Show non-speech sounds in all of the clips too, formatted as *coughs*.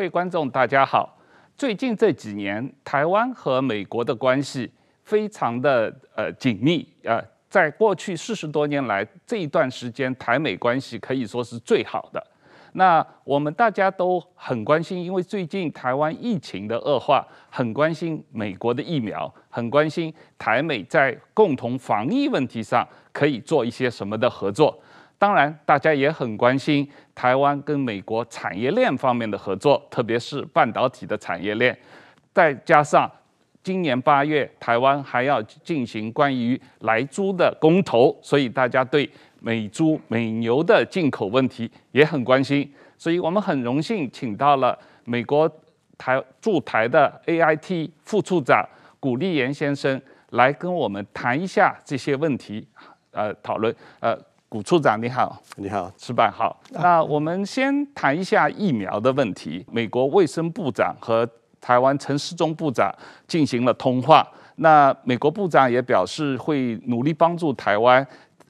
各位观众，大家好。最近这几年，台湾和美国的关系非常的呃紧密、呃。在过去四十多年来，这一段时间，台美关系可以说是最好的。那我们大家都很关心，因为最近台湾疫情的恶化，很关心美国的疫苗，很关心台美在共同防疫问题上可以做一些什么的合作。当然，大家也很关心台湾跟美国产业链方面的合作，特别是半导体的产业链。再加上今年八月，台湾还要进行关于莱猪的公投，所以大家对美猪、美牛的进口问题也很关心。所以我们很荣幸请到了美国台驻台的 AIT 副处长古立言先生来跟我们谈一下这些问题，呃，讨论，呃。古处长你好，你好，石板好。那我们先谈一下疫苗的问题。美国卫生部长和台湾陈时中部长进行了通话。那美国部长也表示会努力帮助台湾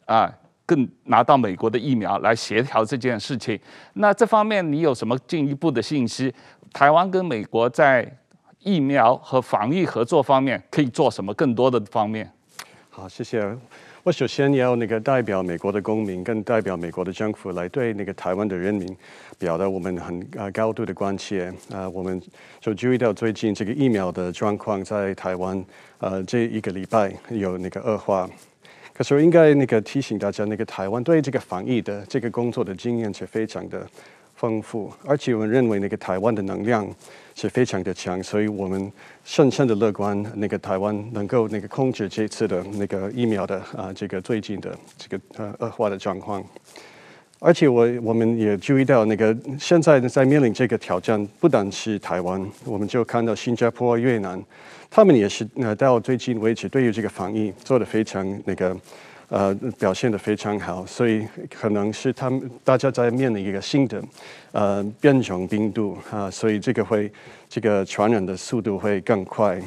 啊，更拿到美国的疫苗来协调这件事情。那这方面你有什么进一步的信息？台湾跟美国在疫苗和防疫合作方面可以做什么更多的方面？好，谢谢。我首先要那个代表美国的公民，跟代表美国的政府来对那个台湾的人民表达我们很呃高度的关切。啊、我们就注意到最近这个疫苗的状况在台湾，呃，这一个礼拜有那个恶化。可是我应该那个提醒大家，那个台湾对这个防疫的这个工作的经验是非常的丰富，而且我们认为那个台湾的能量是非常的强，所以我们深深的乐观，那个台湾能够那个控制这次的那个疫苗的啊这个最近的这个呃恶化的状况。而且我我们也注意到，那个现在在面临这个挑战，不单是台湾，我们就看到新加坡、越南，他们也是呃到最近为止对于这个防疫做的非常那个。呃，表现的非常好，所以可能是他们大家在面临一个新的呃变种病毒啊，所以这个会这个传染的速度会更快。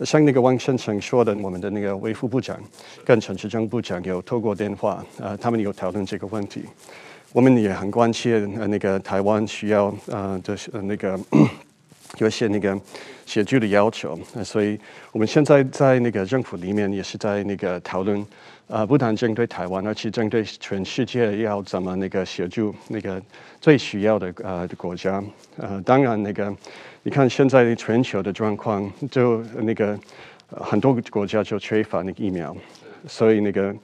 像那个汪先生说的，我们的那个卫副部长跟陈时中部长有透过电话，呃，他们有讨论这个问题。我们也很关切呃那个台湾需要呃就是那个 *coughs* 有些那个协助的要求，所以我们现在在那个政府里面也是在那个讨论。呃，不单针对台湾，而且针对全世界，要怎么那个协助那个最需要的呃国家。呃，当然那个，你看现在全球的状况，就那个很多国家就缺乏那个疫苗，所以那个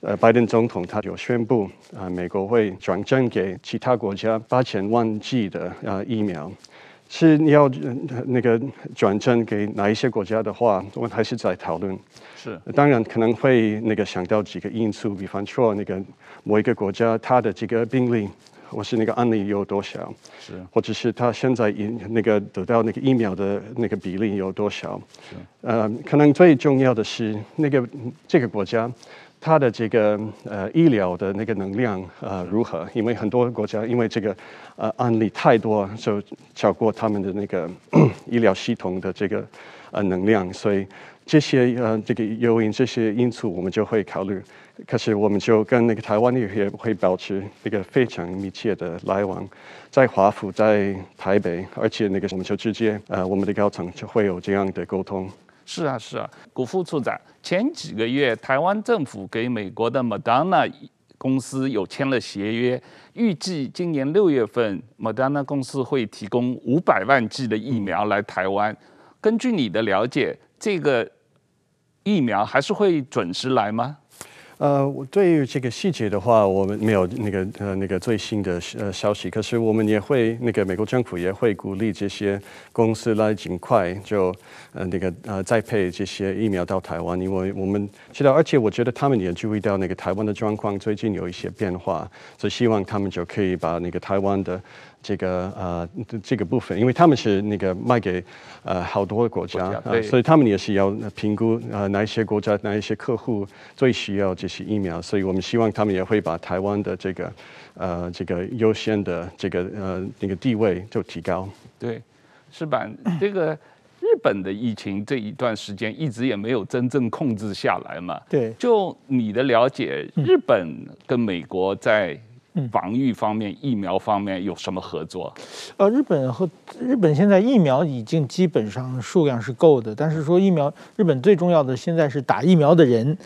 呃拜登总统他就宣布，啊、美国会转赠给其他国家八千万剂的呃疫苗。是你要那个转正给哪一些国家的话，我们还是在讨论。是，当然可能会那个想到几个因素，比方说那个某一个国家它的这个病例或是那个案例有多少，是，或者是他现在因那个得到那个疫苗的那个比例有多少，是，呃，可能最重要的是那个这个国家。它的这个呃医疗的那个能量呃如何？因为很多国家因为这个呃案例太多，就超过他们的那个 *coughs* 医疗系统的这个呃能量，所以这些呃这个诱因这些因素我们就会考虑。可是我们就跟那个台湾也会保持一个非常密切的来往，在华府在台北，而且那个我们就直接呃我们的高层就会有这样的沟通。是啊，是啊，谷副处长，前几个月台湾政府给美国的 Madonna 公司有签了协约，预计今年六月份 Madonna 公司会提供五百万剂的疫苗来台湾。根据你的了解，这个疫苗还是会准时来吗？呃，我对于这个细节的话，我们没有那个呃那个最新的呃消息。可是我们也会那个美国政府也会鼓励这些公司来尽快就呃那个呃再配这些疫苗到台湾，因为我们知道，而且我觉得他们也注意到那个台湾的状况最近有一些变化，所以希望他们就可以把那个台湾的。这个呃，这个部分，因为他们是那个卖给呃好多国家，国家呃，所以他们也是要评估呃哪一些国家哪一些客户最需要这些疫苗，所以我们希望他们也会把台湾的这个呃这个优先的这个呃那个地位就提高。对，是吧，这个日本的疫情这一段时间一直也没有真正控制下来嘛。对，就你的了解，日本跟美国在防御方面、疫苗方面有什么合作？呃，日本和日本现在疫苗已经基本上数量是够的，但是说疫苗，日本最重要的现在是打疫苗的人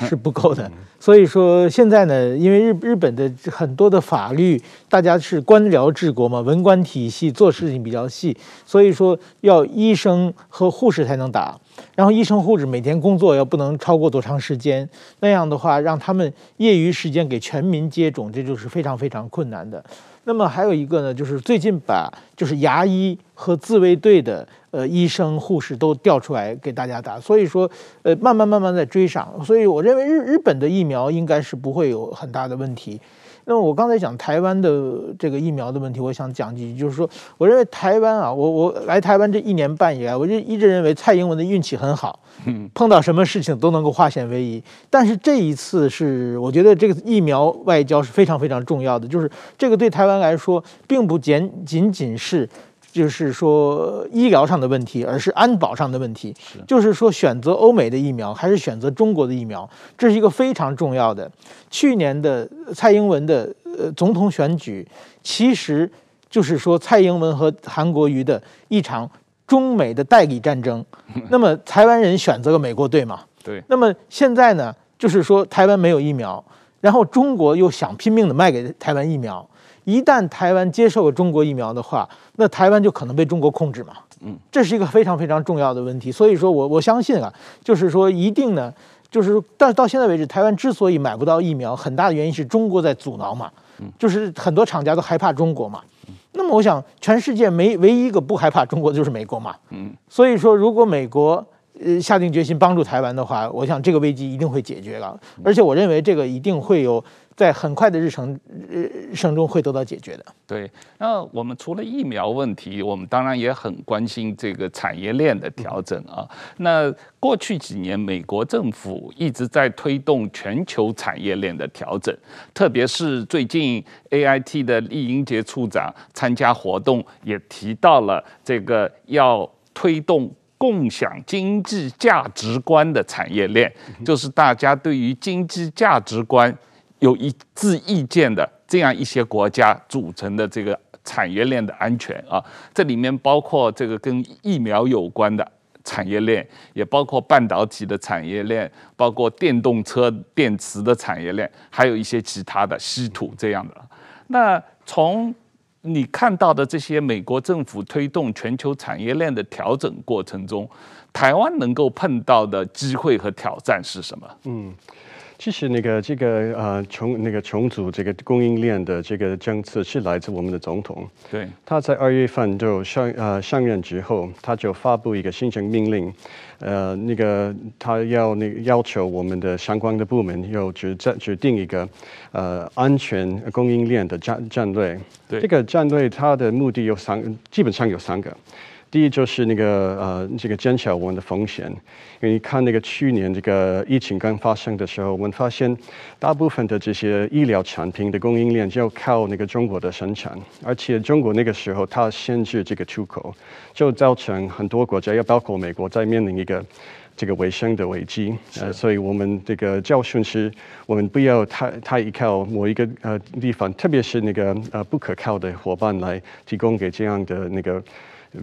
是不够的。所以说现在呢，因为日日本的很多的法律，大家是官僚治国嘛，文官体系做事情比较细，所以说要医生和护士才能打。然后医生护士每天工作要不能超过多长时间，那样的话让他们业余时间给全民接种，这就是非常非常困难的。那么还有一个呢，就是最近把就是牙医和自卫队的呃医生护士都调出来给大家打，所以说呃慢慢慢慢在追上，所以我认为日日本的疫苗应该是不会有很大的问题。那么我刚才讲台湾的这个疫苗的问题，我想讲几句，就是说，我认为台湾啊，我我来台湾这一年半以来，我就一直认为蔡英文的运气很好，碰到什么事情都能够化险为夷。但是这一次是，我觉得这个疫苗外交是非常非常重要的，就是这个对台湾来说，并不仅仅仅是。就是说医疗上的问题，而是安保上的问题。就是说选择欧美的疫苗还是选择中国的疫苗，这是一个非常重要的。去年的蔡英文的呃总统选举，其实就是说蔡英文和韩国瑜的一场中美的代理战争。*laughs* 那么台湾人选择了美国队嘛？对。那么现在呢，就是说台湾没有疫苗，然后中国又想拼命的卖给台湾疫苗。一旦台湾接受了中国疫苗的话，那台湾就可能被中国控制嘛。嗯，这是一个非常非常重要的问题。所以说我我相信啊，就是说一定呢，就是但是到现在为止，台湾之所以买不到疫苗，很大的原因是中国在阻挠嘛。嗯，就是很多厂家都害怕中国嘛。那么我想，全世界没唯一一个不害怕中国的就是美国嘛。嗯，所以说如果美国呃下定决心帮助台湾的话，我想这个危机一定会解决了。而且我认为这个一定会有。在很快的日程日程中会得到解决的。对，那我们除了疫苗问题，我们当然也很关心这个产业链的调整啊。那过去几年，美国政府一直在推动全球产业链的调整，特别是最近 AIT 的酈英杰处长参加活动，也提到了这个要推动共享经济价值观的产业链，就是大家对于经济价值观。有一致意见的这样一些国家组成的这个产业链的安全啊，这里面包括这个跟疫苗有关的产业链，也包括半导体的产业链，包括电动车电池的产业链，还有一些其他的稀土这样的。那从你看到的这些美国政府推动全球产业链的调整过程中，台湾能够碰到的机会和挑战是什么？嗯。其实那个这个呃重那个重组这个供应链的这个政策是来自我们的总统。对，他在二月份就上呃上任之后，他就发布一个行政命令，呃那个他要那个要求我们的相关的部门要指制指定一个呃安全供应链的战战略。对，这个战略它的目的有三，基本上有三个。第一就是那个呃，这个减少我们的风险，因为你看那个去年这个疫情刚发生的时候，我们发现大部分的这些医疗产品的供应链就靠那个中国的生产，而且中国那个时候它限制这个出口，就造成很多国家，要包括美国，在面临一个这个卫生的危机。呃，所以我们这个教训是，我们不要太太依靠某一个呃地方，特别是那个呃不可靠的伙伴来提供给这样的那个。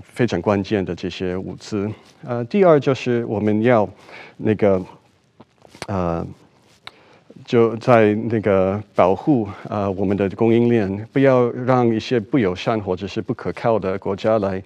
非常关键的这些物资，呃，第二就是我们要那个，呃，就在那个保护呃我们的供应链，不要让一些不友善或者是不可靠的国家来。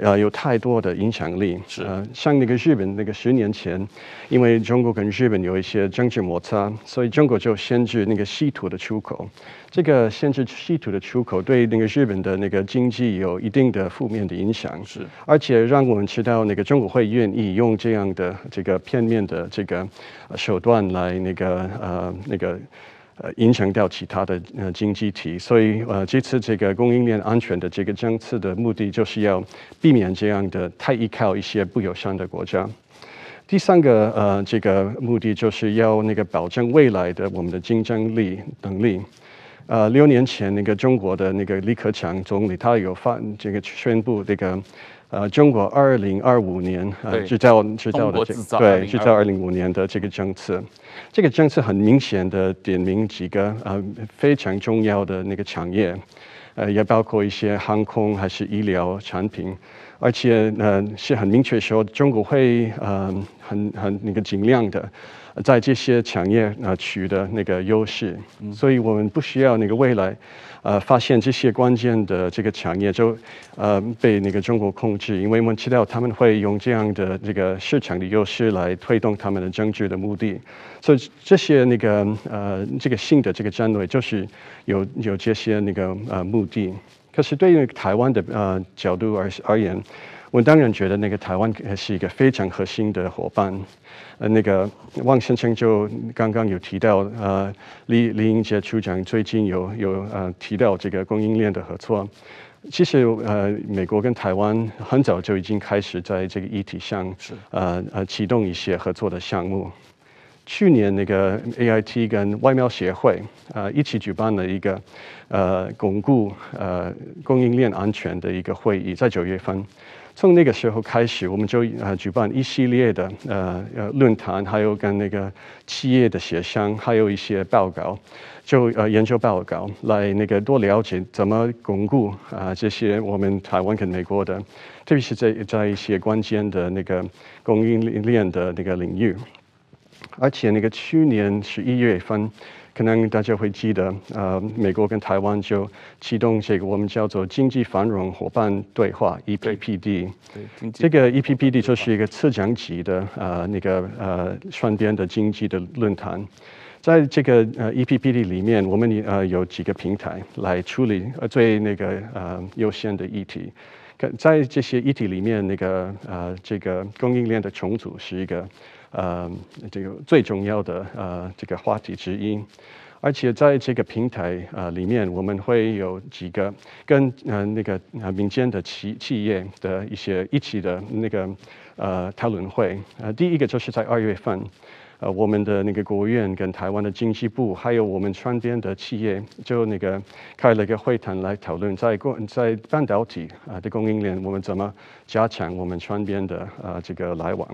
呃，有太多的影响力。是，呃，像那个日本，那个十年前，因为中国跟日本有一些政治摩擦，所以中国就限制那个稀土的出口。这个限制稀土的出口，对那个日本的那个经济有一定的负面的影响。是，而且让我们知道，那个中国会愿意用这样的这个片面的这个手段来那个呃那个。呃，影响到其他的呃经济体，所以呃，这次这个供应链安全的这个政策的目的，就是要避免这样的太依靠一些不友善的国家。第三个呃，这个目的就是要那个保证未来的我们的竞争力能力。呃，六年前那个中国的那个李克强总理，他有发这个宣布这个呃，中国二零二五年呃制造制造的这个对制造二零五年的这个政策，这个政策很明显的点名几个呃非常重要的那个产业，呃，也包括一些航空还是医疗产品，而且呃是很明确说中国会呃很很那个尽量的。在这些产业呃取得那个优势，所以我们不需要那个未来，呃发现这些关键的这个产业就呃被那个中国控制，因为我们知道他们会用这样的这个市场的优势来推动他们的政治的目的，所以这些那个呃这个新的这个战略就是有有这些那个呃目的。可是对于台湾的呃角度而而言，我当然觉得那个台湾是一个非常核心的伙伴。呃，那个汪先生就刚刚有提到，呃，李李英杰处长最近有有呃提到这个供应链的合作。其实呃，美国跟台湾很早就已经开始在这个议题上，呃呃启动一些合作的项目。去年那个 AIT 跟外贸协会呃一起举办了一个呃巩固呃供应链安全的一个会议，在九月份。从那个时候开始，我们就呃举办一系列的呃呃论坛，还有跟那个企业的协商，还有一些报告，就呃研究报告来那个多了解怎么巩固啊、这些我们台湾跟美国的，特别是在在一些关键的那个供应链的那个领域，而且那个去年十一月份。可能大家会记得，呃，美国跟台湾就启动这个我们叫做经济繁荣伙伴对话 （EPPD）。对，这个 EPPD 就是一个次长级的呃那个呃双边的经济的论坛。在这个呃 EPPD 里面，我们呃有几个平台来处理呃最那个呃优先的议题。在这些议题里面，那个呃这个供应链的重组是一个。呃，这个最重要的呃这个话题之一，而且在这个平台呃里面，我们会有几个跟呃那个呃民间的企企业的一些一起的那个呃讨论会。呃，第一个就是在二月份，呃，我们的那个国务院跟台湾的经济部，还有我们川边的企业，就那个开了一个会谈来讨论在供在半导体啊的供应链，我们怎么加强我们川边的呃这个来往。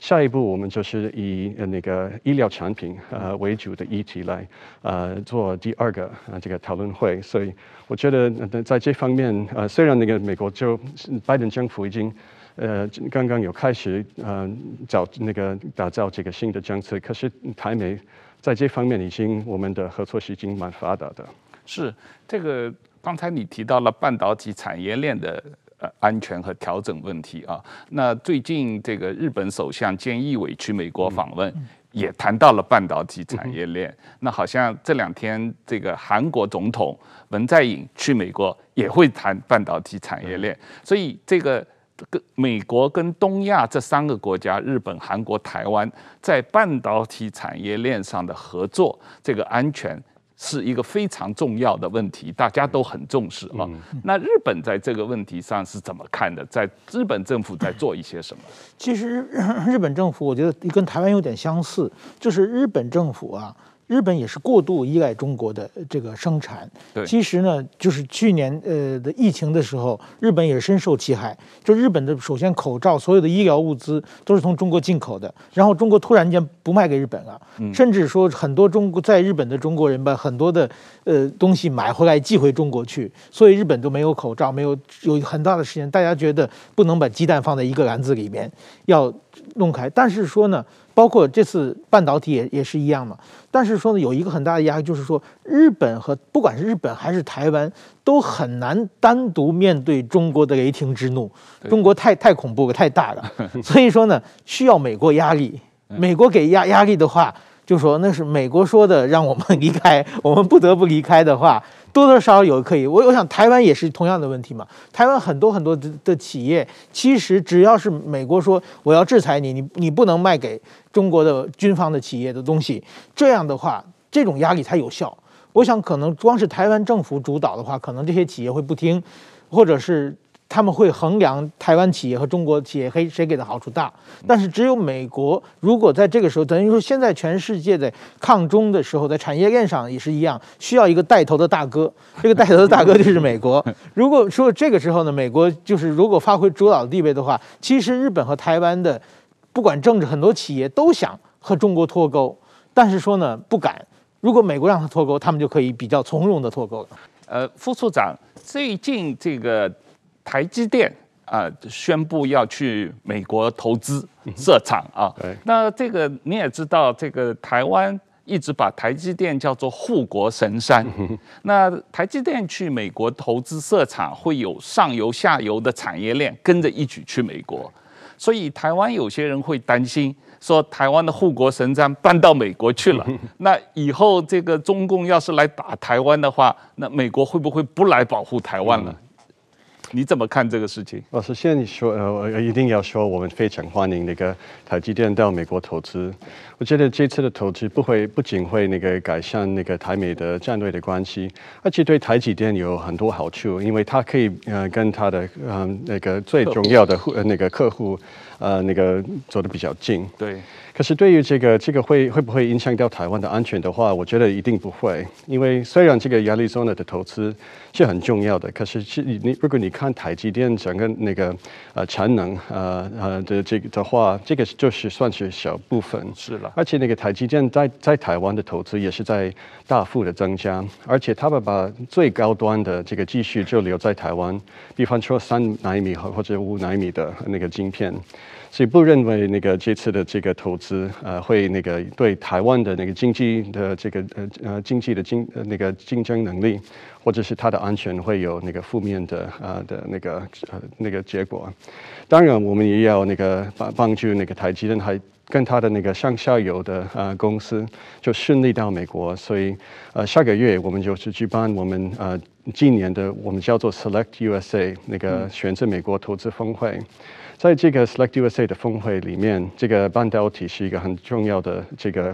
下一步，我们就是以那个医疗产品呃为主的议题来呃做第二个呃这个讨论会。所以我觉得在这方面呃，虽然那个美国就拜登政府已经呃刚刚有开始呃找那个打造这个新的政策，可是台美在这方面已经我们的合作是已经蛮发达的。是这个刚才你提到了半导体产业链的。呃，安全和调整问题啊。那最近这个日本首相菅义伟去美国访问，也谈到了半导体产业链。那好像这两天这个韩国总统文在寅去美国也会谈半导体产业链。所以这个跟美国跟东亚这三个国家，日本、韩国、台湾，在半导体产业链上的合作，这个安全。是一个非常重要的问题，大家都很重视啊。那日本在这个问题上是怎么看的？在日本政府在做一些什么？其实日本政府，我觉得跟台湾有点相似，就是日本政府啊。日本也是过度依赖中国的这个生产。对，其实呢，就是去年呃的疫情的时候，日本也是深受其害。就日本的首先口罩，所有的医疗物资都是从中国进口的，然后中国突然间不卖给日本了，甚至说很多中国在日本的中国人把很多的呃东西买回来寄回中国去，所以日本都没有口罩，没有有很大的时间，大家觉得不能把鸡蛋放在一个篮子里面，要弄开。但是说呢。包括这次半导体也也是一样嘛，但是说呢，有一个很大的压力，就是说日本和不管是日本还是台湾，都很难单独面对中国的雷霆之怒，中国太太恐怖了，太大了，*laughs* 所以说呢，需要美国压力，美国给压压力的话，就说那是美国说的，让我们离开，我们不得不离开的话。多多少少有可以，我我想台湾也是同样的问题嘛。台湾很多很多的的企业，其实只要是美国说我要制裁你，你你不能卖给中国的军方的企业的东西，这样的话，这种压力才有效。我想可能光是台湾政府主导的话，可能这些企业会不听，或者是他们会衡量台湾企业和中国企业谁谁给的好处大，但是只有美国如果在这个时候，等于说现在全世界在抗中的时候，在产业链上也是一样，需要一个带头的大哥，这个带头的大哥就是美国。*laughs* 如果说这个时候呢，美国就是如果发挥主导地位的话，其实日本和台湾的不管政治，很多企业都想和中国脱钩，但是说呢不敢。如果美国让他脱钩，他们就可以比较从容的脱钩了。呃，副处长，最近这个。台积电啊、呃，宣布要去美国投资设厂啊。对。那这个你也知道，这个台湾一直把台积电叫做护国神山。那台积电去美国投资设厂，会有上游、下游的产业链跟着一起去美国。所以台湾有些人会担心，说台湾的护国神山搬到美国去了，那以后这个中共要是来打台湾的话，那美国会不会不来保护台湾了？你怎么看这个事情？我首先说，呃，一定要说，我们非常欢迎那个台积电到美国投资。我觉得这次的投资不会不仅会那个改善那个台美的战略的关系，而且对台积电有很多好处，因为它可以呃跟它的呃那个最重要的户那个客户呃那个走得比较近。对。可是对于这个这个会会不会影响到台湾的安全的话，我觉得一定不会，因为虽然这个亚利桑那的投资是很重要的，可是是你如果你看台积电整个那个呃产能呃呃的这个的话，这个就是算是小部分。是了，而且那个台积电在在台湾的投资也是在大幅的增加，而且他们把最高端的这个技术就留在台湾，比方说三纳米或或者五纳米的那个晶片。所以不认为那个这次的这个投资，呃，会那个对台湾的那个经济的这个呃呃经济的竞那个竞争能力，或者是它的安全会有那个负面的啊、呃、的那个呃那个结果。当然，我们也要那个帮帮助那个台积电，还跟他的那个上下游的啊、呃、公司就顺利到美国。所以呃下个月我们就是举办我们呃今年的我们叫做 Select USA 那个选择美国投资峰会。在这个 Select USA 的峰会里面，这个半导体是一个很重要的这个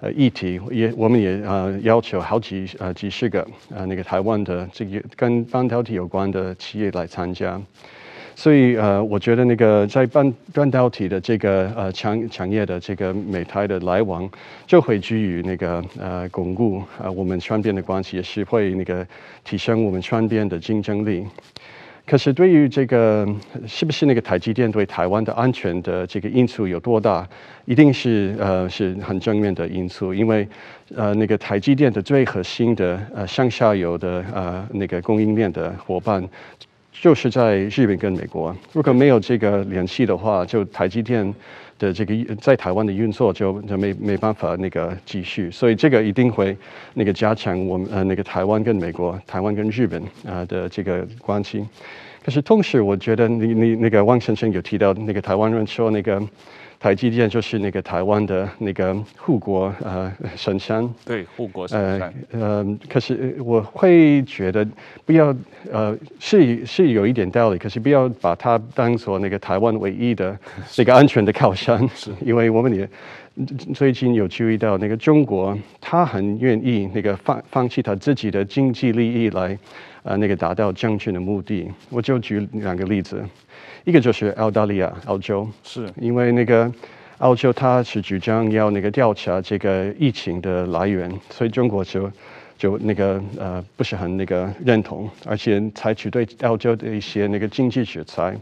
呃议题，也我们也呃要求好几呃几十个呃那个台湾的这个跟半导体有关的企业来参加，所以呃我觉得那个在半半导体的这个呃产产业的这个美台的来往，就会基于那个呃巩固呃我们双边的关系，也是会那个提升我们双边的竞争力。可是对于这个是不是那个台积电对台湾的安全的这个因素有多大，一定是呃是很正面的因素，因为呃那个台积电的最核心的呃上下游的呃那个供应链的伙伴，就是在日本跟美国，如果没有这个联系的话，就台积电。的这个在台湾的运作就就没没办法那个继续，所以这个一定会那个加强我们呃那个台湾跟美国、台湾跟日本啊的这个关系。可是同时，我觉得你你那个汪先生有提到那个台湾人说那个。台积电就是那个台湾的那个护国呃神山，对，护国神山。呃，呃，可是我会觉得不要呃是是有一点道理，可是不要把它当做那个台湾唯一的那个安全的靠山，*laughs* 是因为我们也最近有注意到那个中国，他很愿意那个放放弃他自己的经济利益来呃那个达到政治的目的。我就举两个例子。一个就是澳大利亚、澳洲，是因为那个澳洲它是主张要那个调查这个疫情的来源，所以中国就就那个呃不是很那个认同，而且采取对澳洲的一些那个经济制裁。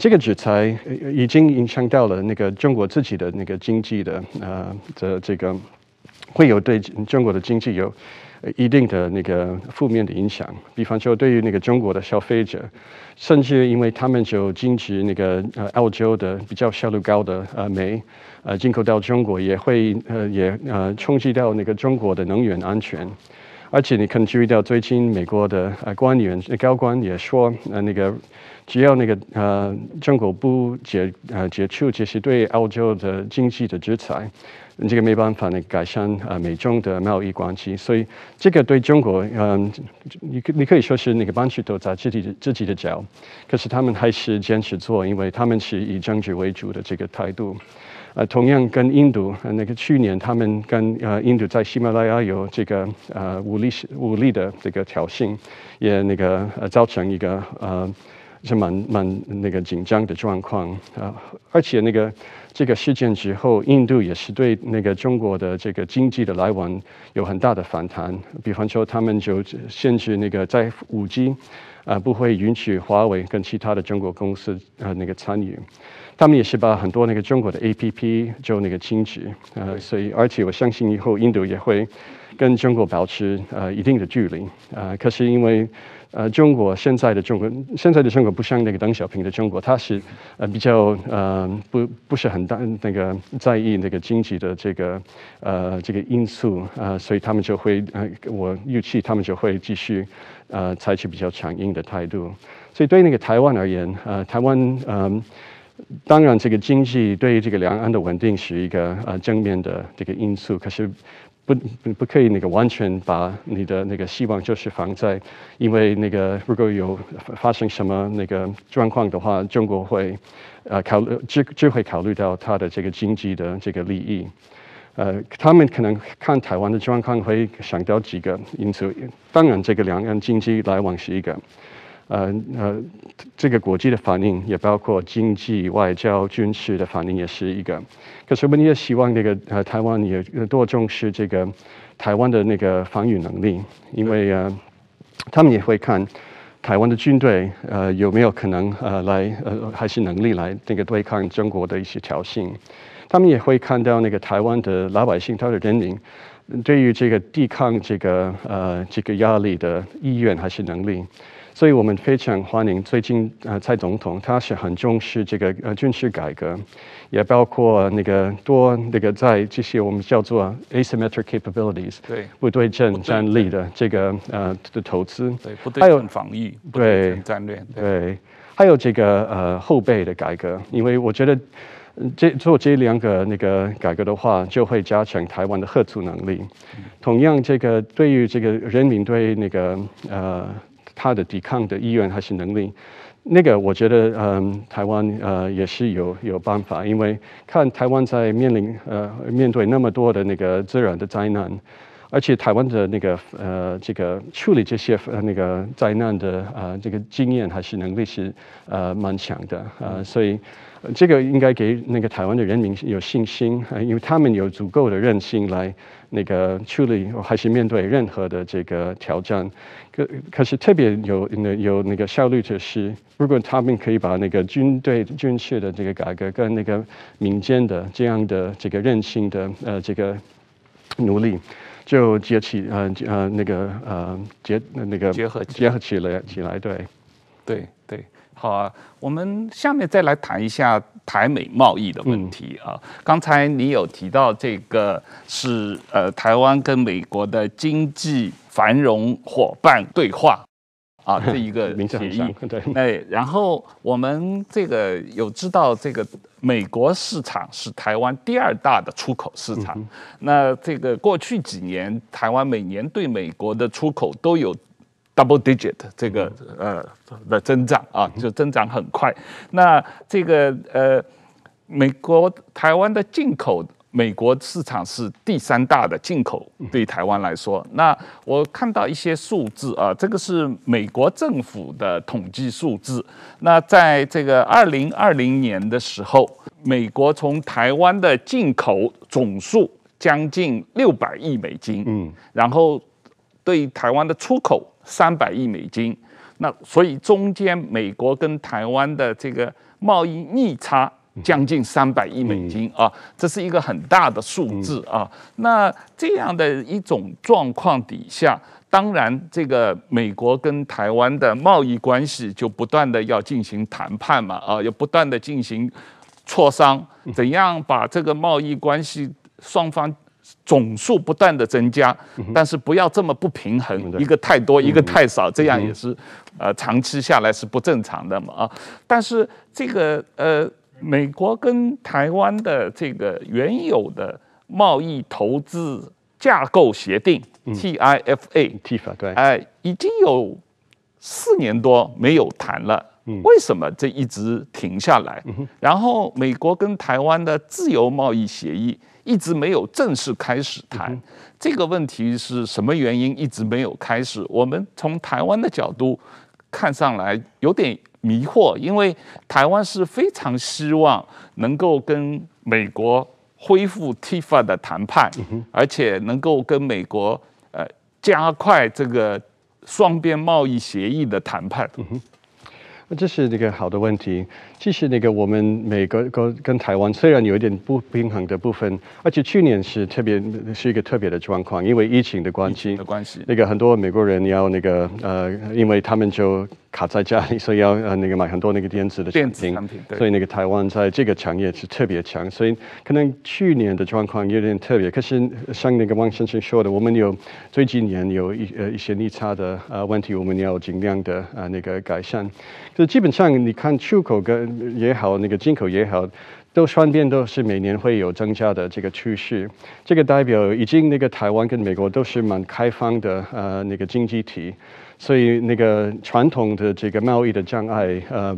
这个制裁已经影响到了那个中国自己的那个经济的呃的这个会有对中国的经济有一定的那个负面的影响，比方说对于那个中国的消费者。甚至因为他们就禁止那个呃澳洲的比较效率高的呃煤呃进口到中国，也会呃也呃冲击到那个中国的能源安全。而且你可能注意到最近美国的呃官员高官也说呃那个只要那个呃中国不解呃解除这些对澳洲的经济的制裁。这个没办法，那改善啊美中的贸易关系，所以这个对中国，嗯，你你可以说是那个帮助都在自己的自己的脚，可是他们还是坚持做，因为他们是以政治为主的这个态度。呃，同样跟印度，那个去年他们跟呃印度在喜马拉雅有这个呃武力武力的这个挑衅，也那个呃造成一个呃。是蛮蛮那个紧张的状况啊，而且那个这个事件之后，印度也是对那个中国的这个经济的来往有很大的反弹，比方说他们就限制那个在五 G 啊不会允许华为跟其他的中国公司啊那个参与，他们也是把很多那个中国的 APP 就那个禁止啊，所以而且我相信以后印度也会跟中国保持呃一定的距离啊，可是因为。呃，中国现在的中国，现在的中国不像那个邓小平的中国，他是呃比较呃不不是很大那个在意那个经济的这个呃这个因素、呃，所以他们就会呃我预期他们就会继续呃采取比较强硬的态度。所以对那个台湾而言，呃台湾嗯、当然这个经济对于这个两岸的稳定是一个呃正面的这个因素，可是。不不可以那个完全把你的那个希望就是放在，因为那个如果有发生什么那个状况的话，中国会呃考虑只只会考虑到他的这个经济的这个利益，呃，他们可能看台湾的状况会想到几个因素，当然这个两岸经济来往是一个。呃呃，这个国际的反应也包括经济、外交、军事的反应，也是一个。可是我们也希望那个呃台湾也多重视这个台湾的那个防御能力，因为呃他们也会看台湾的军队呃有没有可能呃来呃还是能力来那个对抗中国的一些挑衅。他们也会看到那个台湾的老百姓他的人民对于这个抵抗这个呃这个压力的意愿还是能力。所以我们非常欢迎最近呃蔡总统，他是很重视这个呃军事改革，也包括那个多那个在这些我们叫做 asymmetric capabilities，对。不对称战力的这个呃的投资，对不对称防御，对战略对，对，还有这个呃后备的改革，因为我觉得这做这两个那个改革的话，就会加强台湾的吓阻能力。同样，这个对于这个人民对那个呃。他的抵抗的意愿还是能力，那个我觉得，嗯，台湾呃也是有有办法，因为看台湾在面临呃面对那么多的那个自然的灾难，而且台湾的那个呃这个处理这些呃那个灾难的呃这个经验还是能力是呃蛮强的呃，所以这个应该给那个台湾的人民有信心，呃，因为他们有足够的韧性来。那个处理还是面对任何的这个挑战，可可是特别有那有那个效率的是，如果他们可以把那个军队军事的这个改革跟那个民间的这样的这个韧性的呃这个努力，就结起呃呃那个呃结那个结合结合起来起来，对对对。好啊，我们下面再来谈一下台美贸易的问题啊。刚才你有提到这个是呃台湾跟美国的经济繁荣伙伴对话啊 *laughs* 这一个协议。对，哎，然后我们这个有知道这个美国市场是台湾第二大的出口市场。那这个过去几年台湾每年对美国的出口都有。Double digit 这个呃的增长啊，就增长很快。那这个呃，美国台湾的进口，美国市场是第三大的进口，对台湾来说。那我看到一些数字啊，这个是美国政府的统计数字。那在这个二零二零年的时候，美国从台湾的进口总数将近六百亿美金，嗯，然后对台湾的出口。三百亿美金，那所以中间美国跟台湾的这个贸易逆差将近三百亿美金啊，这是一个很大的数字啊。那这样的一种状况底下，当然这个美国跟台湾的贸易关系就不断的要进行谈判嘛，啊，要不断的进行磋商，怎样把这个贸易关系双方。总数不断的增加，但是不要这么不平衡，一个太多，一个太少，这样也是，呃，长期下来是不正常的嘛啊。但是这个呃，美国跟台湾的这个原有的贸易投资架构协定 TIFA，TIFA 对，哎，已经有四年多没有谈了，为什么这一直停下来？然后美国跟台湾的自由贸易协议。一直没有正式开始谈这个问题是什么原因？一直没有开始。我们从台湾的角度看上来有点迷惑，因为台湾是非常希望能够跟美国恢复 TIFA 的谈判，而且能够跟美国呃加快这个双边贸易协议的谈判。这是一个好的问题。其实那个我们美国跟跟台湾虽然有一点不平衡的部分，而且去年是特别是一个特别的状况，因为疫情的关系。的关系。那个很多美国人要那个呃，因为他们就卡在家里，所以要呃那个买很多那个电子的产品。电子产品。对。所以那个台湾在这个产业是特别强，所以可能去年的状况有点特别。可是像那个汪先生说的，我们有最近年有一呃一些逆差的呃问题，我们要尽量的呃那个改善。就基本上，你看出口跟也好，那个进口也好，都双边都是每年会有增加的这个趋势。这个代表已经那个台湾跟美国都是蛮开放的呃那个经济体，所以那个传统的这个贸易的障碍呃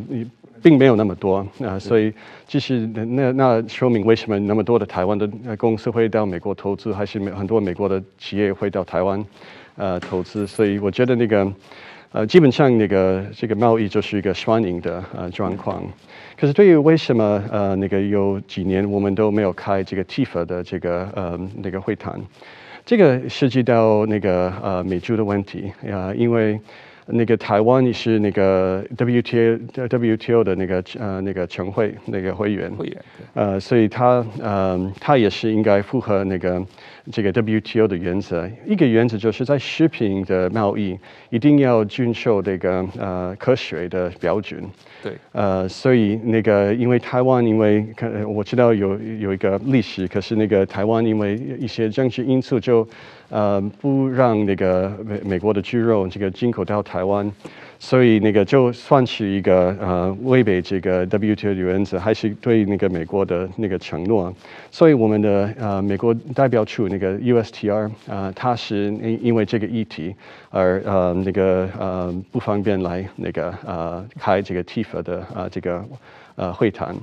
并没有那么多啊、呃。所以其实那那说明为什么那么多的台湾的公司会到美国投资，还是很多美国的企业会到台湾呃投资。所以我觉得那个。呃，基本上那个这个贸易就是一个双赢的呃状况。可是对于为什么呃那个有几年我们都没有开这个 TIFA 的这个呃那个会谈，这个涉及到那个呃美猪的问题啊、呃，因为。那个台湾是那个 WTO WTO 的那个呃那个全会那个会员，会员呃，所以他呃他也是应该符合那个这个 WTO 的原则。一个原则就是在食品的贸易一定要遵守这个呃科学的标准。对。呃，所以那个因为台湾因为我知道有有一个历史，可是那个台湾因为一些政治因素就。呃，不让那个美美国的猪肉这个进口到台湾，所以那个就算是一个呃违背这个 WTO 的原则，还是对那个美国的那个承诺。所以我们的呃美国代表处那个 USTR 呃，它是因因为这个议题而呃那个呃不方便来那个呃开这个 TIFA 的、呃、这个呃会谈。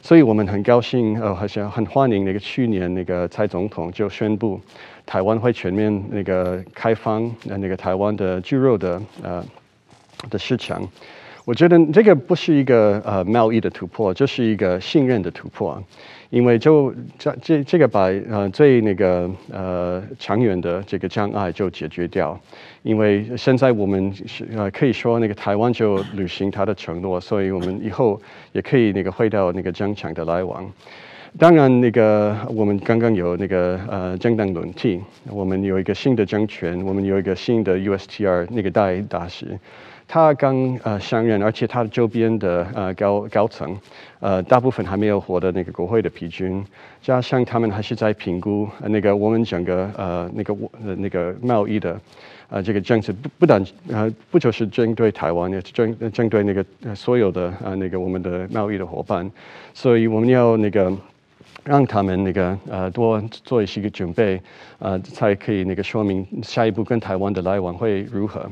所以我们很高兴呃，好像很欢迎那个去年那个蔡总统就宣布。台湾会全面那个开放呃那个台湾的猪肉的呃的市场，我觉得这个不是一个呃贸易的突破，这是一个信任的突破，因为就这这这个把呃最那个呃长远的这个障碍就解决掉，因为现在我们是呃可以说那个台湾就履行他的承诺，所以我们以后也可以那个回到那个正常的来往。当然，那个我们刚刚有那个呃政党轮替，我们有一个新的政权，我们有一个新的 USTR 那个大大使，他刚呃上任，而且他的周边的呃高高层呃大部分还没有获得那个国会的批准，加上他们还是在评估呃那个我们整个呃那个呃那个贸易的呃这个政策不不但呃不就是针对台湾，也针针对那个所有的呃那个我们的贸易的伙伴，所以我们要那个。让他们那个呃多做一些个准备，呃才可以那个说明下一步跟台湾的来往会如何。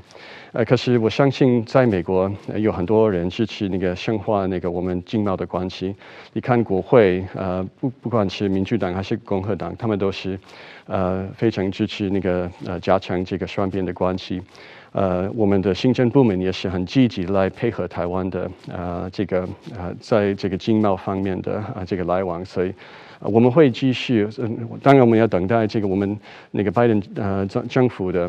呃，可是我相信在美国有很多人支持那个深化那个我们经贸的关系。你看国会呃不不管是民主党还是共和党，他们都是呃非常支持那个呃加强这个双边的关系。呃，我们的行政部门也是很积极来配合台湾的呃这个呃在这个经贸方面的啊、这个来往，所以、我们会继续。嗯，当然我们要等待这个我们那个拜登呃政政府的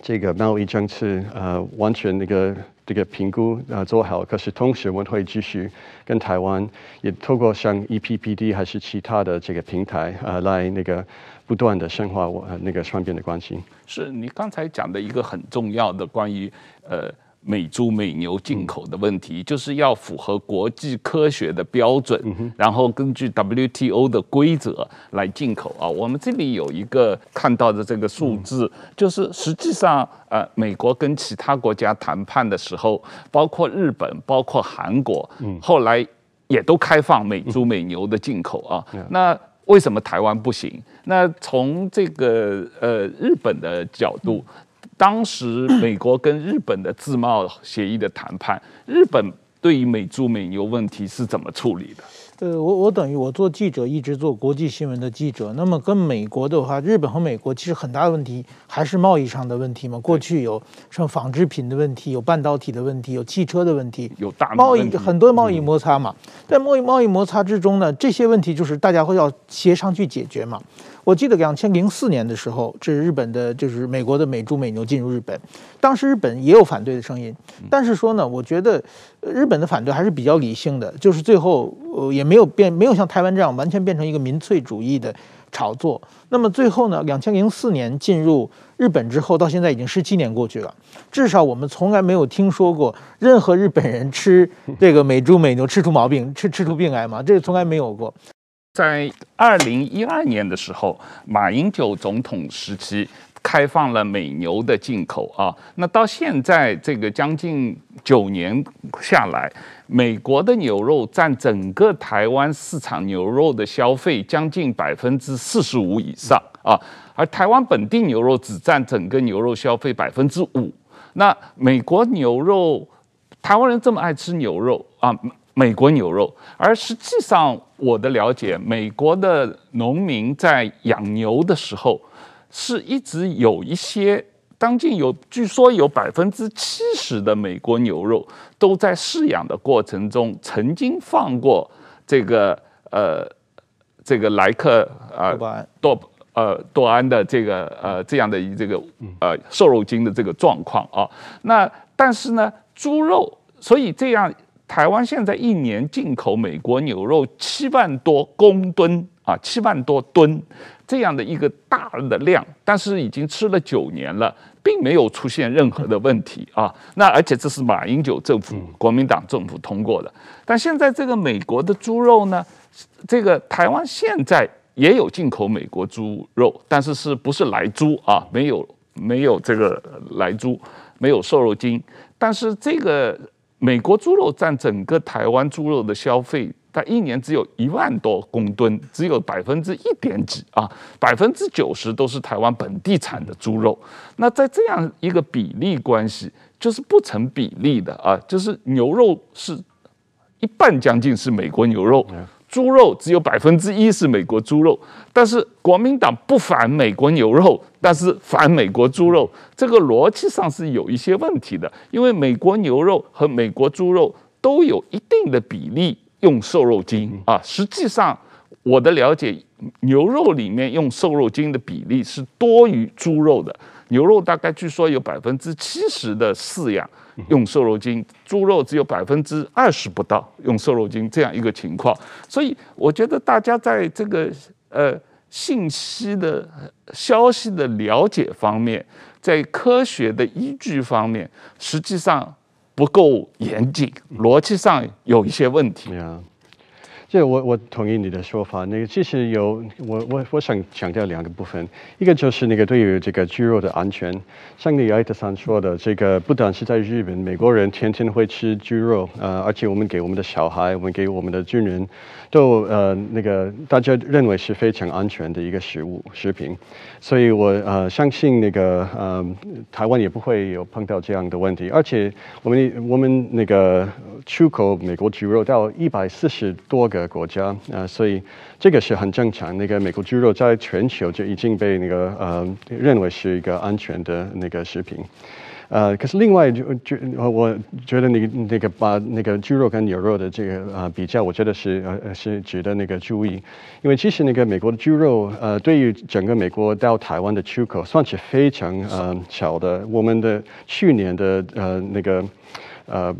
这个贸易政策呃完全那个这个评估呃做好。可是同时我们会继续跟台湾也透过像 EPPD 还是其他的这个平台呃来那个。不断的深化我那个双边的关系，是你刚才讲的一个很重要的关于呃美猪美牛进口的问题，嗯、就是要符合国际科学的标准，嗯、然后根据 WTO 的规则来进口啊。我们这里有一个看到的这个数字，嗯、就是实际上呃美国跟其他国家谈判的时候，包括日本、包括韩国，嗯、后来也都开放美猪美牛的进口啊。嗯、那为什么台湾不行？那从这个呃日本的角度，当时美国跟日本的自贸协议的谈判，日本对于美猪美牛问题是怎么处理的？呃，我我等于我做记者，一直做国际新闻的记者。那么跟美国的话，日本和美国其实很大的问题还是贸易上的问题嘛。过去有像纺织品的问题，有半导体的问题，有汽车的问题，有大贸易很多贸易摩擦嘛。在贸易贸易摩擦之中呢，这些问题就是大家会要协商去解决嘛。我记得两千零四年的时候，这是日本的，就是美国的美猪美牛进入日本，当时日本也有反对的声音，但是说呢，我觉得日本的反对还是比较理性的，就是最后呃也没有变，没有像台湾这样完全变成一个民粹主义的炒作。那么最后呢，两千零四年进入日本之后，到现在已经十七年过去了，至少我们从来没有听说过任何日本人吃这个美猪美牛吃出毛病，吃吃出病来嘛，这个从来没有过。在二零一二年的时候，马英九总统时期开放了美牛的进口啊。那到现在这个将近九年下来，美国的牛肉占整个台湾市场牛肉的消费将近百分之四十五以上啊，而台湾本地牛肉只占整个牛肉消费百分之五。那美国牛肉，台湾人这么爱吃牛肉啊？美国牛肉，而实际上我的了解，美国的农民在养牛的时候，是一直有一些，当今有据说有百分之七十的美国牛肉都在饲养的过程中曾经放过这个呃这个莱克呃多呃多安的这个呃这样的这个呃瘦肉精的这个状况啊，那但是呢猪肉，所以这样。台湾现在一年进口美国牛肉七万多公吨啊，七万多吨这样的一个大的量，但是已经吃了九年了，并没有出现任何的问题啊。那而且这是马英九政府、国民党政府通过的。但现在这个美国的猪肉呢，这个台湾现在也有进口美国猪肉，但是是不是来猪啊？没有没有这个来猪，没有瘦肉精，但是这个。美国猪肉占整个台湾猪肉的消费，它一年只有一万多公吨，只有百分之一点几啊，百分之九十都是台湾本地产的猪肉。那在这样一个比例关系，就是不成比例的啊，就是牛肉是一半将近是美国牛肉。猪肉只有百分之一是美国猪肉，但是国民党不反美国牛肉，但是反美国猪肉，这个逻辑上是有一些问题的。因为美国牛肉和美国猪肉都有一定的比例用瘦肉精啊。实际上，我的了解，牛肉里面用瘦肉精的比例是多于猪肉的。牛肉大概据说有百分之七十的饲养。用瘦肉精，猪肉只有百分之二十不到用瘦肉精这样一个情况，所以我觉得大家在这个呃信息的消息的了解方面，在科学的依据方面，实际上不够严谨，逻辑上有一些问题。对我我同意你的说法。那个其实有我我我想强调两个部分，一个就是那个对于这个猪肉的安全，像你艾特桑说的，这个不但是在日本，美国人天天会吃猪肉，呃，而且我们给我们的小孩，我们给我们的军人，都呃那个大家认为是非常安全的一个食物食品，所以我呃相信那个呃台湾也不会有碰到这样的问题，而且我们我们那个出口美国猪肉到一百四十多个。国家啊、所以这个是很正常。那个美国猪肉在全球就已经被那个呃认为是一个安全的那个食品。呃，可是另外就就我觉得那个那个把那个猪肉跟牛肉的这个啊、呃、比较，我觉得是呃是值得那个注意，因为其实那个美国的猪肉呃对于整个美国到台湾的出口算是非常呃小的。我们的去年的呃那个。呃，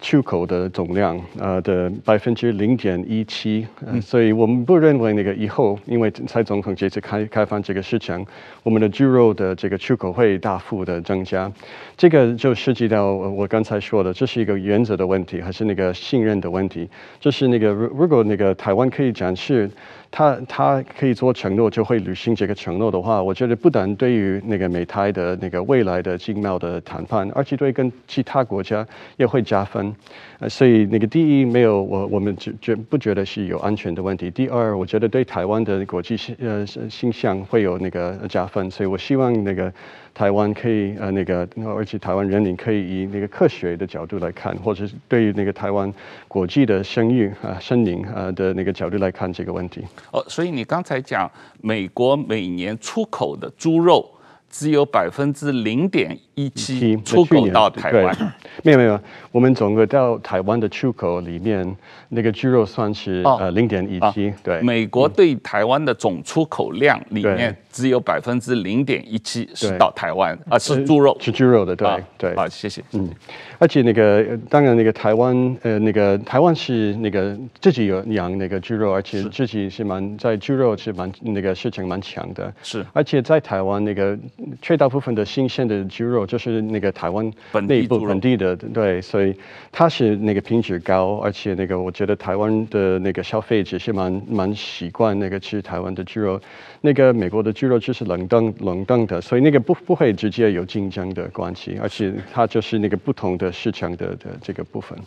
出口的总量呃的百分之零点一七，所以我们不认为那个以后，因为蔡总统这次开开放这个市场，我们的猪肉的这个出口会大幅的增加。这个就涉及到我刚才说的，这是一个原则的问题，还是那个信任的问题？就是那个如如果那个台湾可以展示他他可以做承诺就会履行这个承诺的话，我觉得不但对于那个美台的那个未来的经贸的谈判，而且对跟其他国家也会加分。呃，所以那个第一没有我我们觉觉不觉得是有安全的问题。第二，我觉得对台湾的国际形呃形象会有那个加分。所以我希望那个。台湾可以呃那个，而且台湾人民可以以那个科学的角度来看，或者是对于那个台湾国际的声誉啊、声名啊的那个角度来看这个问题。哦，所以你刚才讲美国每年出口的猪肉只有百分之零点一七出口到台湾，没有没有，我们整个到台湾的出口里面，那个猪肉算是、哦、呃零点一七，对。美国对台湾的总出口量里面。只有百分之零点一七是到台湾啊，是猪肉，是猪肉的，对、啊、对。好，谢谢。嗯，而且那个当然那个台湾呃那个台湾是那个自己有养那个猪肉，而且自己是蛮在猪肉是蛮那个市场蛮强的。是，而且在台湾那个绝大部分的新鲜的猪肉就是那个台湾内部本地的，对，所以它是那个品质高，而且那个我觉得台湾的那个消费者是蛮蛮习惯那个吃台湾的猪肉，那个美国的猪。肉就是冷冻冷冻的，所以那个不不会直接有竞争的关系，而且它就是那个不同的市场的的这个部分。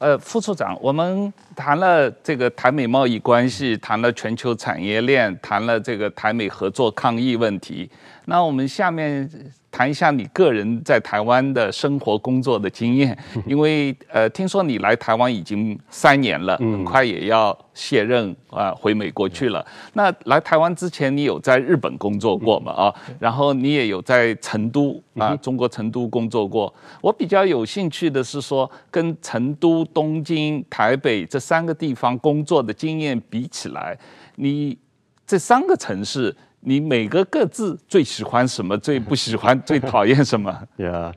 呃，副处长，我们谈了这个台美贸易关系，谈了全球产业链，谈了这个台美合作抗疫问题，那我们下面。谈一下你个人在台湾的生活工作的经验，*laughs* 因为呃，听说你来台湾已经三年了，很快也要卸任啊，回美国去了。那来台湾之前，你有在日本工作过吗？啊，然后你也有在成都啊，中国成都工作过。我比较有兴趣的是说，跟成都、东京、台北这三个地方工作的经验比起来，你这三个城市。你每个各自最喜欢什么？最不喜欢、*laughs* 最讨厌什么？呀，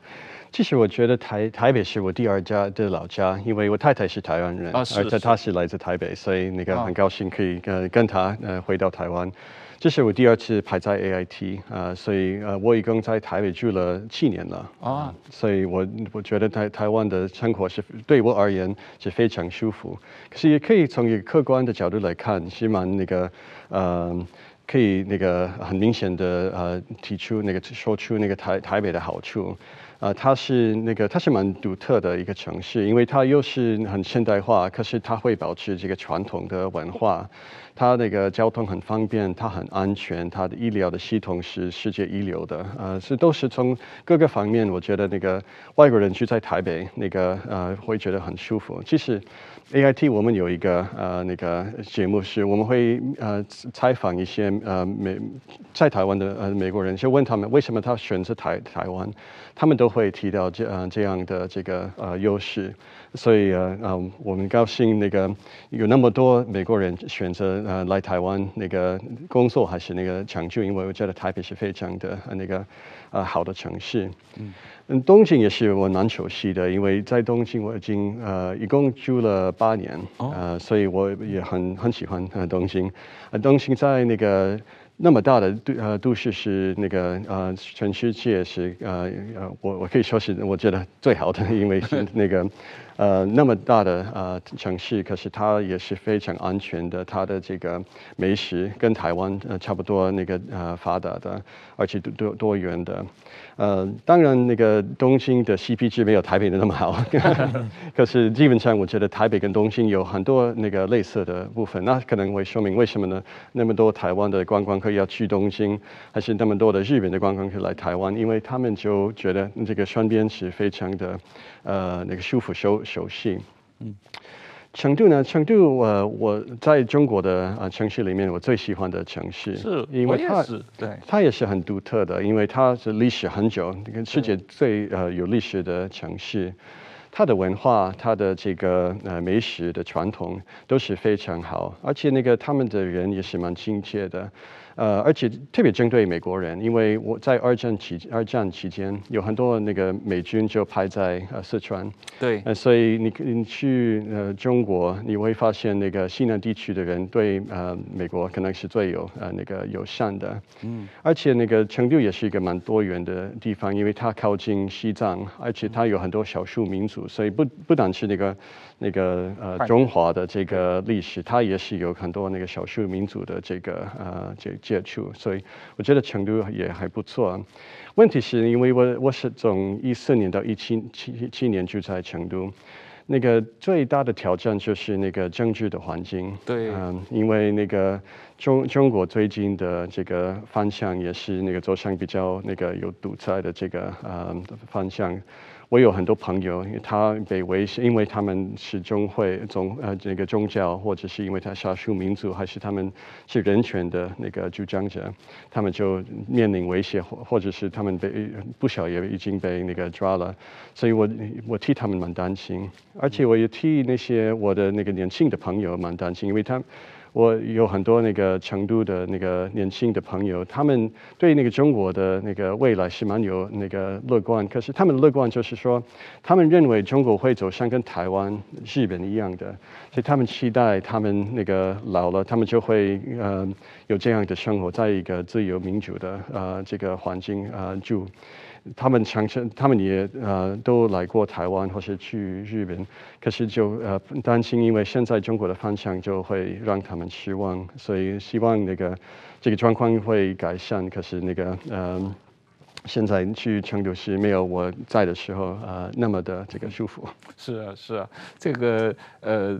其实我觉得台台北是我第二家的老家，因为我太太是台湾人，而且她是来自台北，所以那个很高兴可以呃跟她呃回到台湾。这是我第二次排在 AIT 啊，所以呃我一共在台北住了七年了啊，所以我我觉得台台湾的生活是对我而言是非常舒服，可是也可以从一个客观的角度来看，是蛮那个呃。可以那个很明显的呃提出那个说出那个台台北的好处，啊、呃，它是那个它是蛮独特的一个城市，因为它又是很现代化，可是它会保持这个传统的文化，它那个交通很方便，它很安全，它的医疗的系统是世界一流的，呃，是都是从各个方面，我觉得那个外国人住在台北那个呃会觉得很舒服，其实。AIT 我们有一个呃那个节目是，我们会呃采访一些呃美在台湾的呃美国人，就问他们为什么他选择台台湾，他们都会提到这呃这样的这个呃优势，所以呃呃我们高兴那个有那么多美国人选择呃来台湾那个工作还是那个抢救，因为我觉得台北是非常的那个呃好的城市。嗯。嗯，东京也是我蛮熟悉的，因为在东京我已经呃一共住了八年，呃，所以我也很很喜欢呃东京。呃，东京在那个那么大的都呃都市是那个呃全世界是呃呃我我可以说是我觉得最好的，因为是那个。呃，那么大的呃城市，可是它也是非常安全的。它的这个美食跟台湾呃差不多，那个呃发达的，而且多多多元的。呃，当然那个东京的 CP 值没有台北的那么好，*laughs* 可是基本上我觉得台北跟东京有很多那个类似的部分。那可能会说明为什么呢？那么多台湾的观光客要去东京，还是那么多的日本的观光客来台湾？因为他们就觉得这个双边是非常的。呃，那个舒服收熟熟悉。嗯，成都呢？成都，呃，我在中国的呃城市里面，我最喜欢的城市，是因为它是对，它也是很独特的，因为它是历史很久，跟世界最呃有历史的城市，它的文化，它的这个呃美食的传统都是非常好，而且那个他们的人也是蛮亲切的。呃，而且特别针对美国人，因为我在二战期二战期间有很多那个美军就派在呃四川，对，呃，所以你你去呃中国，你会发现那个西南地区的人对呃美国可能是最有呃那个友善的，嗯，而且那个成都也是一个蛮多元的地方，因为它靠近西藏，而且它有很多少数民族，所以不不单是那个。那个呃中华的这个历史，它也是有很多那个少数民族的这个呃这接触，所以我觉得成都也还不错。问题是因为我我是从一四年到一七七七年就在成都。那个最大的挑战就是那个政治的环境，对，嗯，因为那个中中国最近的这个方向也是那个走向比较那个有独裁的这个呃方向。我有很多朋友，他被威胁，因为他们是宗会宗呃这个宗教，或者是因为他少数民族，还是他们是人权的那个主张者，他们就面临威胁，或或者是他们被不少也已经被那个抓了，所以我我替他们蛮担心，而且我也替那些我的那个年轻的朋友蛮担心，因为他。我有很多那个成都的那个年轻的朋友，他们对那个中国的那个未来是蛮有那个乐观。可是他们乐观就是说，他们认为中国会走向跟台湾、日本一样的，所以他们期待他们那个老了，他们就会呃有这样的生活，在一个自由民主的呃这个环境呃住。他们常常，他们也呃都来过台湾或是去日本，可是就呃担心，因为现在中国的方向就会让他们失望，所以希望那个这个状况会改善。可是那个呃现在去成都是没有我在的时候呃那么的这个舒服。是啊，是啊，这个呃。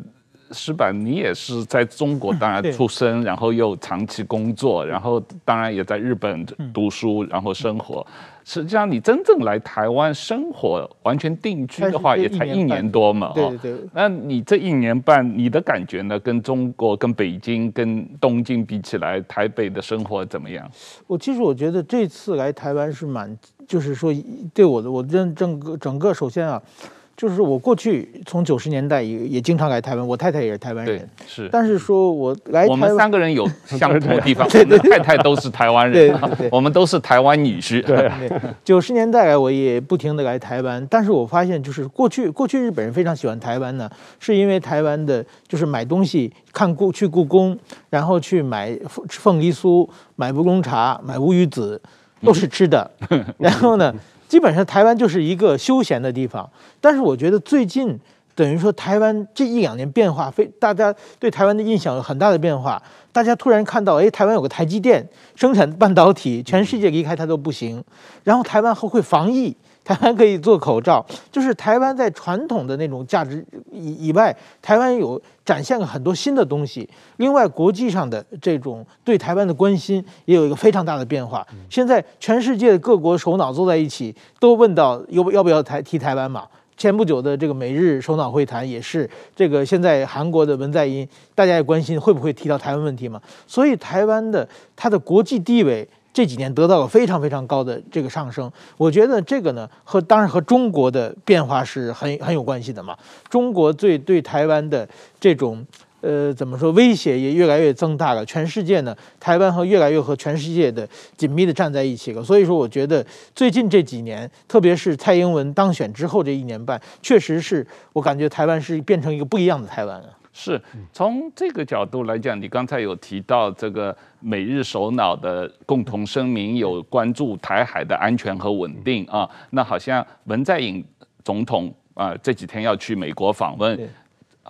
矢板，你也是在中国当然出生，然后又长期工作，然后当然也在日本读书，然后生活。实际上，你真正来台湾生活，完全定居的话，也才一年多嘛。对对。那你这一年半，你的感觉呢？跟中国、跟北京、跟东京比起来，台北的生活怎么样？我其实我觉得这次来台湾是蛮，就是说对我的，我认整个整个首先啊。就是我过去从九十年代也也经常来台湾，我太太也是台湾人，是。但是说我来台湾，我们三个人有 *laughs* 相同的地方，对对，太太都是台湾人，对 *laughs* 我们都是台湾女婿。对，九十年代来我也不停的来台湾，但是我发现就是过去过去日本人非常喜欢台湾呢，是因为台湾的就是买东西看故去故宫，然后去买凤梨酥、买乌龙茶、买乌鱼子，都是吃的，*laughs* 然后呢。基本上台湾就是一个休闲的地方，但是我觉得最近等于说台湾这一两年变化非，大家对台湾的印象有很大的变化。大家突然看到，哎，台湾有个台积电生产半导体，全世界离开它都不行。然后台湾还会防疫。台湾可以做口罩，就是台湾在传统的那种价值以以外，台湾有展现了很多新的东西。另外，国际上的这种对台湾的关心也有一个非常大的变化。现在全世界各国首脑坐在一起，都问到要不要不要台提台湾嘛？前不久的这个美日首脑会谈也是这个，现在韩国的文在寅，大家也关心会不会提到台湾问题嘛？所以台湾的它的国际地位。这几年得到了非常非常高的这个上升，我觉得这个呢和当然和中国的变化是很很有关系的嘛。中国对对台湾的这种呃怎么说威胁也越来越增大了，全世界呢台湾和越来越和全世界的紧密的站在一起了。所以说，我觉得最近这几年，特别是蔡英文当选之后这一年半，确实是我感觉台湾是变成一个不一样的台湾了。是从这个角度来讲，你刚才有提到这个美日首脑的共同声明，有关注台海的安全和稳定啊。那好像文在寅总统啊这几天要去美国访问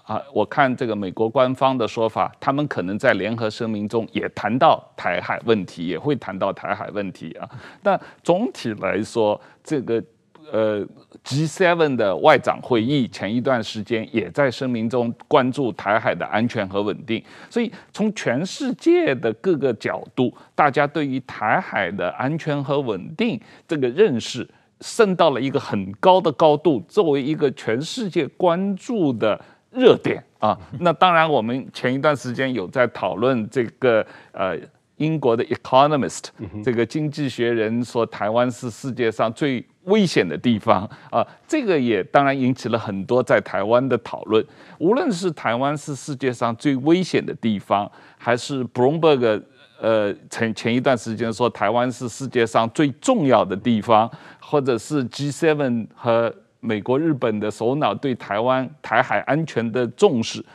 啊，我看这个美国官方的说法，他们可能在联合声明中也谈到台海问题，也会谈到台海问题啊。但总体来说，这个。呃，G7 的外长会议前一段时间也在声明中关注台海的安全和稳定，所以从全世界的各个角度，大家对于台海的安全和稳定这个认识升到了一个很高的高度，作为一个全世界关注的热点啊。那当然，我们前一段时间有在讨论这个呃。英国的《Economist》这个经济学人说，台湾是世界上最危险的地方啊，这个也当然引起了很多在台湾的讨论。无论是台湾是世界上最危险的地方，还是 Bloomberg 呃前前一段时间说台湾是世界上最重要的地方，或者是 G7 和美国、日本的首脑对台湾台海安全的重视，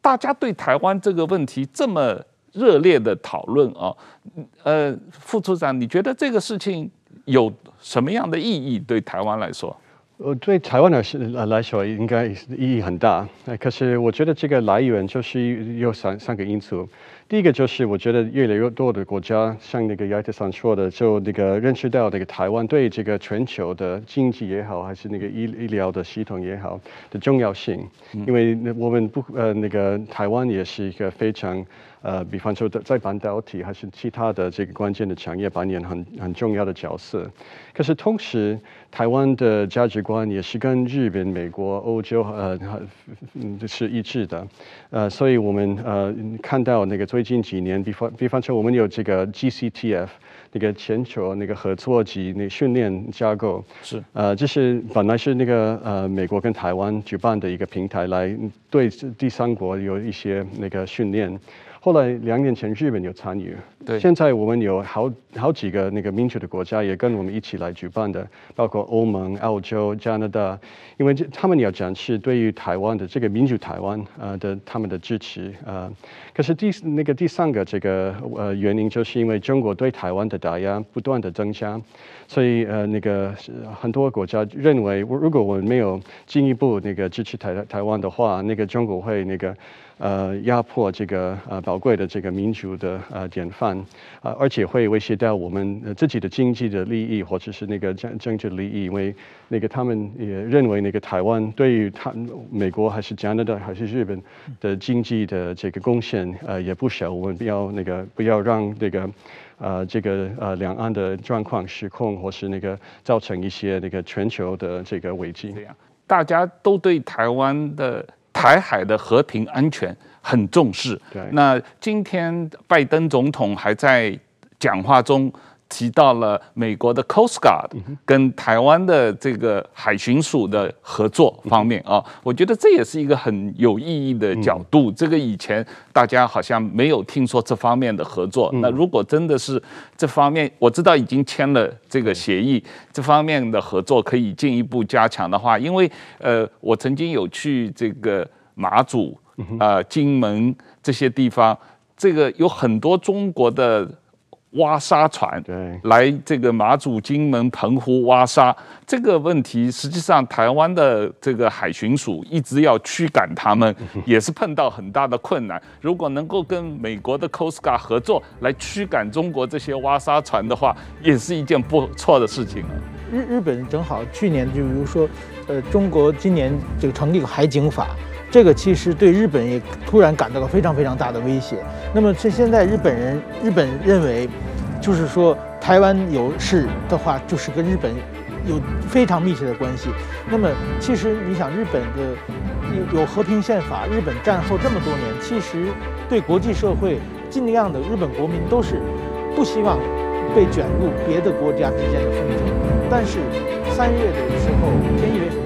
大家对台湾这个问题这么。热烈的讨论啊，呃，副处长，你觉得这个事情有什么样的意义对台湾来说？呃，对台湾来说来说，应该意义很大。可是我觉得这个来源就是有三三个因素。第一个就是我觉得越来越多的国家，像那个亚特桑说的，就那个认识到那个台湾对这个全球的经济也好，还是那个医医疗的系统也好的重要性。因为我们不呃那个台湾也是一个非常。呃，比方说在半导体还是其他的这个关键的产业扮演很很重要的角色。可是同时，台湾的价值观也是跟日本、美国、欧洲呃是一致的。呃，所以我们呃看到那个最近几年，比方比方说我们有这个 GCTF 那个全球那个合作及那训练架构是呃，这是本来是那个呃美国跟台湾举办的一个平台，来对第三国有一些那个训练。后来两年前日本有参与，对，现在我们有好好几个那个民主的国家也跟我们一起来举办的，包括欧盟、澳洲、加拿大，因为这他们要展示对于台湾的这个民主台湾呃的他们的支持呃，可是第那个第三个这个呃原因就是因为中国对台湾的打压不断的增加，所以呃那个很多国家认为，如果我们没有进一步那个支持台台湾的话，那个中国会那个。呃，压迫这个呃宝贵的这个民主的呃典范，啊、呃，而且会威胁到我们自己的经济的利益，或者是那个政政治利益，因为那个他们也认为那个台湾对于他美国还是加拿大还是日本的经济的这个贡献呃也不小，我们不要那个不要让那个呃这个呃两岸的状况失控，或是那个造成一些那个全球的这个危机。对呀，大家都对台湾的。台海的和平安全很重视。对，那今天拜登总统还在讲话中提到了美国的 Coast Guard 跟台湾的这个海巡署的合作方面啊，我觉得这也是一个很有意义的角度。这个以前大家好像没有听说这方面的合作。那如果真的是这方面，我知道已经签了这个协议，这方面的合作可以进一步加强的话，因为呃，我曾经有去这个马祖啊、呃、金门这些地方，这个有很多中国的。挖沙船对来这个马祖、金门、澎湖挖沙，这个问题实际上台湾的这个海巡署一直要驱赶他们，也是碰到很大的困难。如果能够跟美国的 Coast Guard 合作来驱赶中国这些挖沙船的话，也是一件不错的事情。日日本正好去年就比如说，呃，中国今年这个成立个海警法。这个其实对日本也突然感到了非常非常大的威胁。那么，这现在日本人日本认为，就是说台湾有事的话，就是跟日本有非常密切的关系。那么，其实你想，日本的有有和平宪法，日本战后这么多年，其实对国际社会尽量的日本国民都是不希望被卷入别的国家之间的纷争。但是三月的时候，菅义伟。